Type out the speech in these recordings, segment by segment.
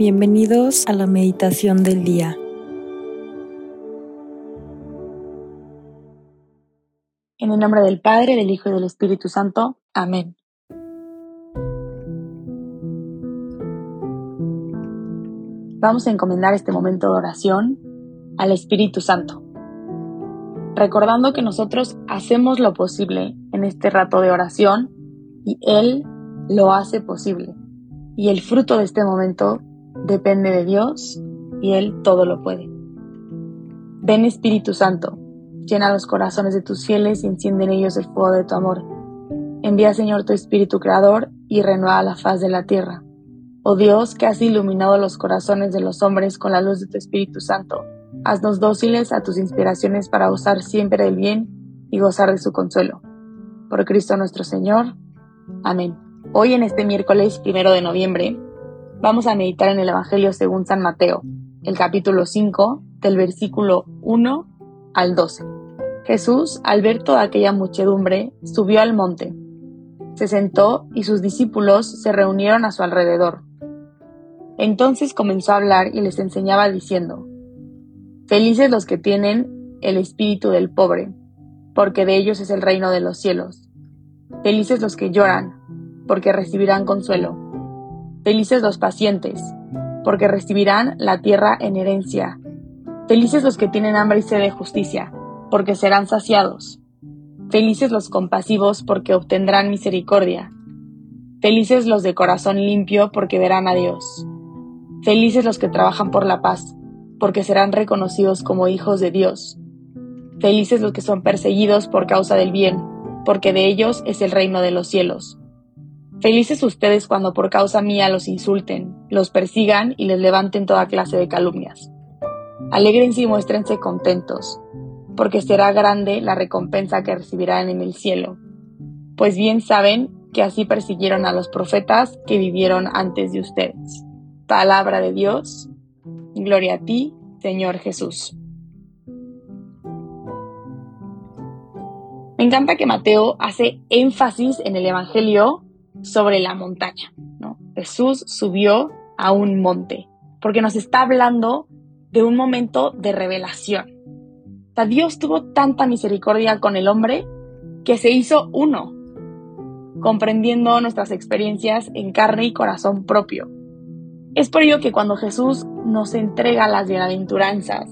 Bienvenidos a la meditación del día. En el nombre del Padre, del Hijo y del Espíritu Santo. Amén. Vamos a encomendar este momento de oración al Espíritu Santo, recordando que nosotros hacemos lo posible en este rato de oración y Él lo hace posible. Y el fruto de este momento depende de Dios y Él todo lo puede. Ven Espíritu Santo, llena los corazones de tus fieles y enciende en ellos el fuego de tu amor. Envía Señor tu Espíritu Creador y renueva la faz de la tierra. Oh Dios, que has iluminado los corazones de los hombres con la luz de tu Espíritu Santo, haznos dóciles a tus inspiraciones para gozar siempre del bien y gozar de su consuelo. Por Cristo nuestro Señor. Amén. Hoy en este miércoles primero de noviembre Vamos a meditar en el Evangelio según San Mateo, el capítulo 5, del versículo 1 al 12. Jesús, al ver toda aquella muchedumbre, subió al monte. Se sentó y sus discípulos se reunieron a su alrededor. Entonces comenzó a hablar y les enseñaba diciendo, Felices los que tienen el espíritu del pobre, porque de ellos es el reino de los cielos. Felices los que lloran, porque recibirán consuelo. Felices los pacientes, porque recibirán la tierra en herencia. Felices los que tienen hambre y sed de justicia, porque serán saciados. Felices los compasivos, porque obtendrán misericordia. Felices los de corazón limpio, porque verán a Dios. Felices los que trabajan por la paz, porque serán reconocidos como hijos de Dios. Felices los que son perseguidos por causa del bien, porque de ellos es el reino de los cielos. Felices ustedes cuando por causa mía los insulten, los persigan y les levanten toda clase de calumnias. Alégrense y muéstrense contentos, porque será grande la recompensa que recibirán en el cielo, pues bien saben que así persiguieron a los profetas que vivieron antes de ustedes. Palabra de Dios, gloria a ti, Señor Jesús. Me encanta que Mateo hace énfasis en el Evangelio sobre la montaña. ¿no? Jesús subió a un monte, porque nos está hablando de un momento de revelación. O Dios tuvo tanta misericordia con el hombre que se hizo uno, comprendiendo nuestras experiencias en carne y corazón propio. Es por ello que cuando Jesús nos entrega las bienaventuranzas,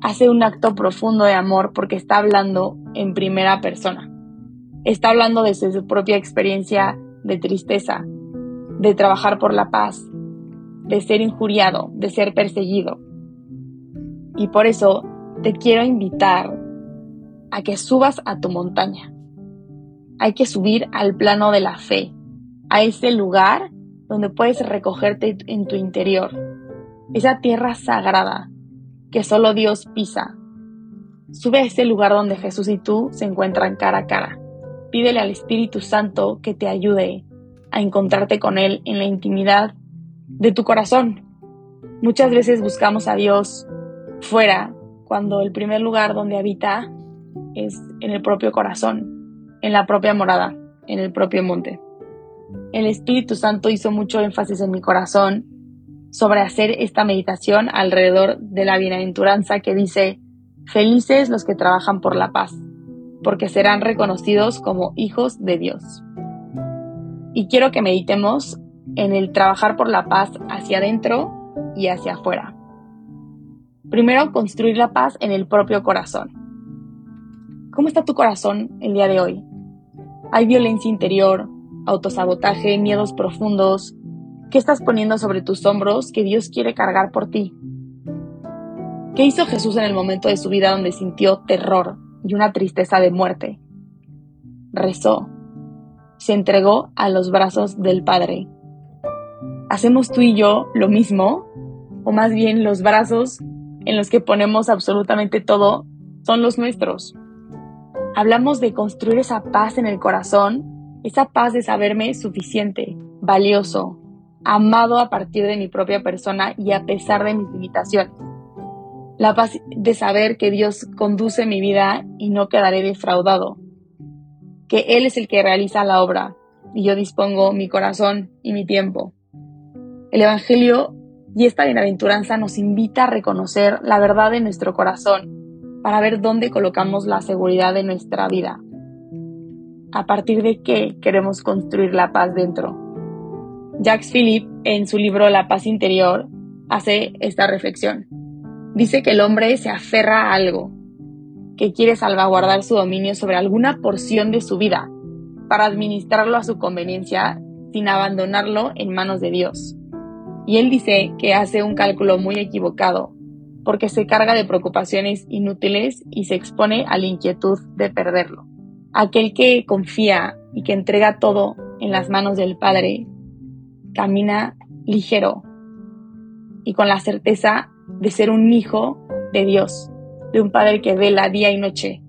hace un acto profundo de amor porque está hablando en primera persona. Está hablando desde su propia experiencia de tristeza, de trabajar por la paz, de ser injuriado, de ser perseguido. Y por eso te quiero invitar a que subas a tu montaña. Hay que subir al plano de la fe, a ese lugar donde puedes recogerte en tu interior, esa tierra sagrada que solo Dios pisa. Sube a ese lugar donde Jesús y tú se encuentran cara a cara. Pídele al Espíritu Santo que te ayude a encontrarte con Él en la intimidad de tu corazón. Muchas veces buscamos a Dios fuera cuando el primer lugar donde habita es en el propio corazón, en la propia morada, en el propio monte. El Espíritu Santo hizo mucho énfasis en mi corazón sobre hacer esta meditación alrededor de la bienaventuranza que dice, felices los que trabajan por la paz porque serán reconocidos como hijos de Dios. Y quiero que meditemos en el trabajar por la paz hacia adentro y hacia afuera. Primero, construir la paz en el propio corazón. ¿Cómo está tu corazón el día de hoy? ¿Hay violencia interior, autosabotaje, miedos profundos? ¿Qué estás poniendo sobre tus hombros que Dios quiere cargar por ti? ¿Qué hizo Jesús en el momento de su vida donde sintió terror, y una tristeza de muerte. Rezó, se entregó a los brazos del Padre. ¿Hacemos tú y yo lo mismo? O más bien los brazos en los que ponemos absolutamente todo son los nuestros. Hablamos de construir esa paz en el corazón, esa paz de saberme suficiente, valioso, amado a partir de mi propia persona y a pesar de mis limitaciones la paz de saber que Dios conduce mi vida y no quedaré defraudado, que Él es el que realiza la obra y yo dispongo mi corazón y mi tiempo. El Evangelio Y esta bienaventuranza nos invita a reconocer la verdad de nuestro corazón para ver dónde colocamos la seguridad de nuestra vida. A partir de qué queremos construir la paz dentro. Jacques Philippe, en su libro La paz interior, hace esta reflexión. Dice que el hombre se aferra a algo, que quiere salvaguardar su dominio sobre alguna porción de su vida para administrarlo a su conveniencia sin abandonarlo en manos de Dios. Y él dice que hace un cálculo muy equivocado, porque se carga de preocupaciones inútiles y se expone a la inquietud de perderlo. Aquel que confía y que entrega todo en las manos del Padre, camina ligero y con la certeza de ser un hijo de Dios, de un Padre que vela día y noche.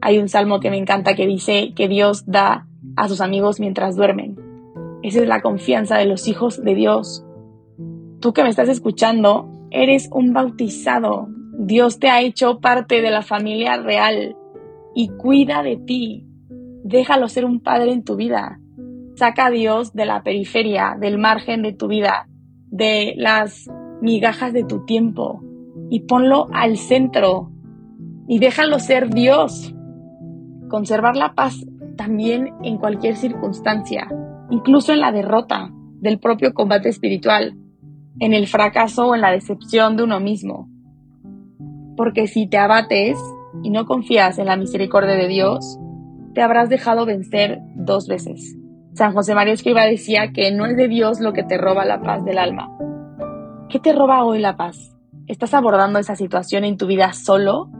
Hay un salmo que me encanta que dice que Dios da a sus amigos mientras duermen. Esa es la confianza de los hijos de Dios. Tú que me estás escuchando, eres un bautizado. Dios te ha hecho parte de la familia real y cuida de ti. Déjalo ser un padre en tu vida. Saca a Dios de la periferia, del margen de tu vida, de las migajas de tu tiempo y ponlo al centro y déjalo ser Dios. Conservar la paz también en cualquier circunstancia, incluso en la derrota del propio combate espiritual, en el fracaso o en la decepción de uno mismo. Porque si te abates y no confías en la misericordia de Dios, te habrás dejado vencer dos veces. San José María Escriba decía que no es de Dios lo que te roba la paz del alma. ¿Qué te roba hoy la paz? ¿Estás abordando esa situación en tu vida solo?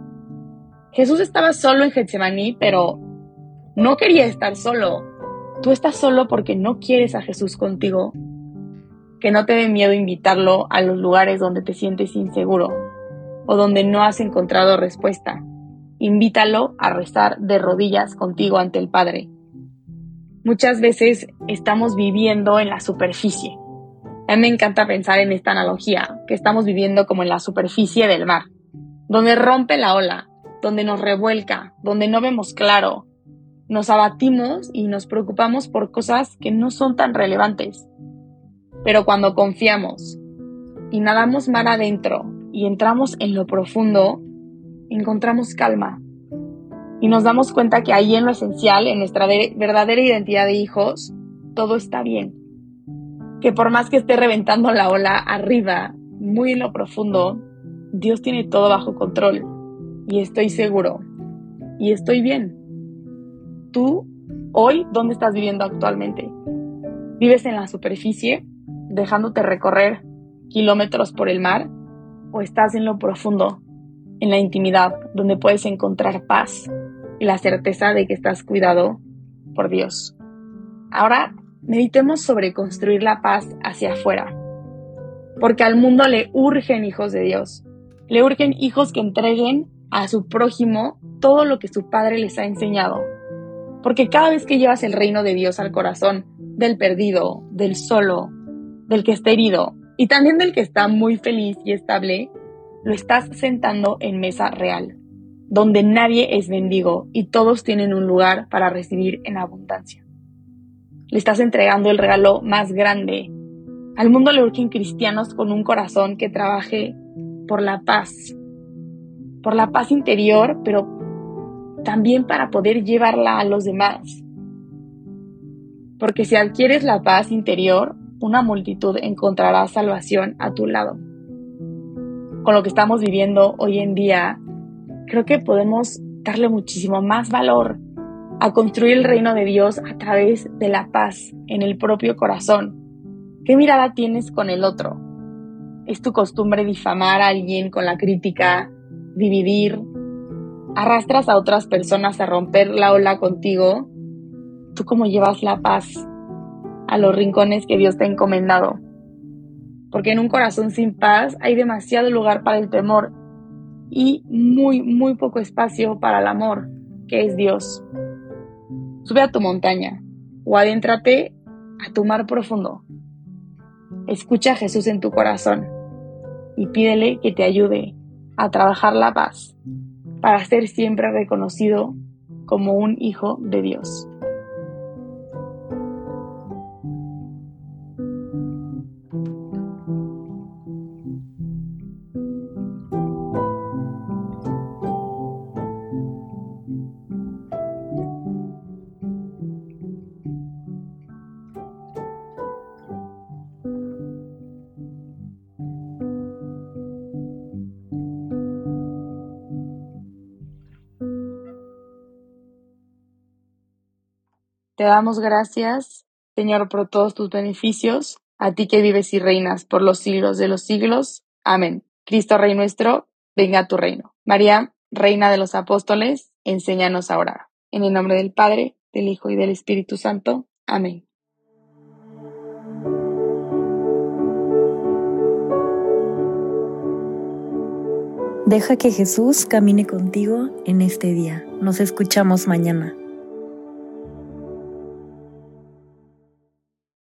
Jesús estaba solo en Getsemaní, pero no quería estar solo. Tú estás solo porque no quieres a Jesús contigo. Que no te dé miedo invitarlo a los lugares donde te sientes inseguro o donde no has encontrado respuesta. Invítalo a rezar de rodillas contigo ante el Padre muchas veces estamos viviendo en la superficie. A mí me encanta pensar en esta analogía, que estamos viviendo como en la superficie del mar, donde rompe la ola, donde nos revuelca, donde no vemos claro, nos abatimos y nos preocupamos por cosas que no son tan relevantes. Pero cuando confiamos y nadamos mar adentro y entramos en lo profundo, encontramos calma, y nos damos cuenta que ahí en lo esencial, en nuestra verdadera identidad de hijos, todo está bien. Que por más que esté reventando la ola arriba, muy en lo profundo, Dios tiene todo bajo control. Y estoy seguro. Y estoy bien. Tú, hoy, ¿dónde estás viviendo actualmente? ¿Vives en la superficie, dejándote recorrer kilómetros por el mar? ¿O estás en lo profundo, en la intimidad, donde puedes encontrar paz, y la certeza de que estás cuidado por Dios. Ahora meditemos sobre construir la paz hacia afuera, porque al mundo le urgen hijos de Dios, le urgen hijos que entreguen a su prójimo todo lo que su padre les ha enseñado, porque cada vez que llevas el reino de Dios al corazón del perdido, del solo, del que está herido y también del que está muy feliz y estable, lo estás sentando en mesa real donde nadie es mendigo y todos tienen un lugar para recibir en abundancia. Le estás entregando el regalo más grande. Al mundo le urgen cristianos con un corazón que trabaje por la paz, por la paz interior, pero también para poder llevarla a los demás. Porque si adquieres la paz interior, una multitud encontrará salvación a tu lado. Con lo que estamos viviendo hoy en día, creo que podemos darle muchísimo más valor a construir el reino de Dios a través de la paz en el propio corazón. ¿Qué mirada tienes con el otro? ¿Es tu costumbre difamar a alguien con la crítica, dividir? ¿Arrastras a otras personas a romper la ola contigo? ¿Tú cómo llevas la paz a los rincones que Dios te ha encomendado? Porque en un corazón sin paz hay demasiado lugar para el temor y muy, muy poco espacio para el amor, que es Dios. Sube a tu montaña o adéntrate a tu mar profundo. Escucha a Jesús en tu corazón y pídele que te ayude a trabajar la paz para ser siempre reconocido como un hijo de Dios. Te damos gracias, Señor, por todos tus beneficios, a ti que vives y reinas por los siglos de los siglos. Amén. Cristo Rey nuestro, venga a tu reino. María, Reina de los Apóstoles, enséñanos a orar. En el nombre del Padre, del Hijo y del Espíritu Santo. Amén. Deja que Jesús camine contigo en este día. Nos escuchamos mañana.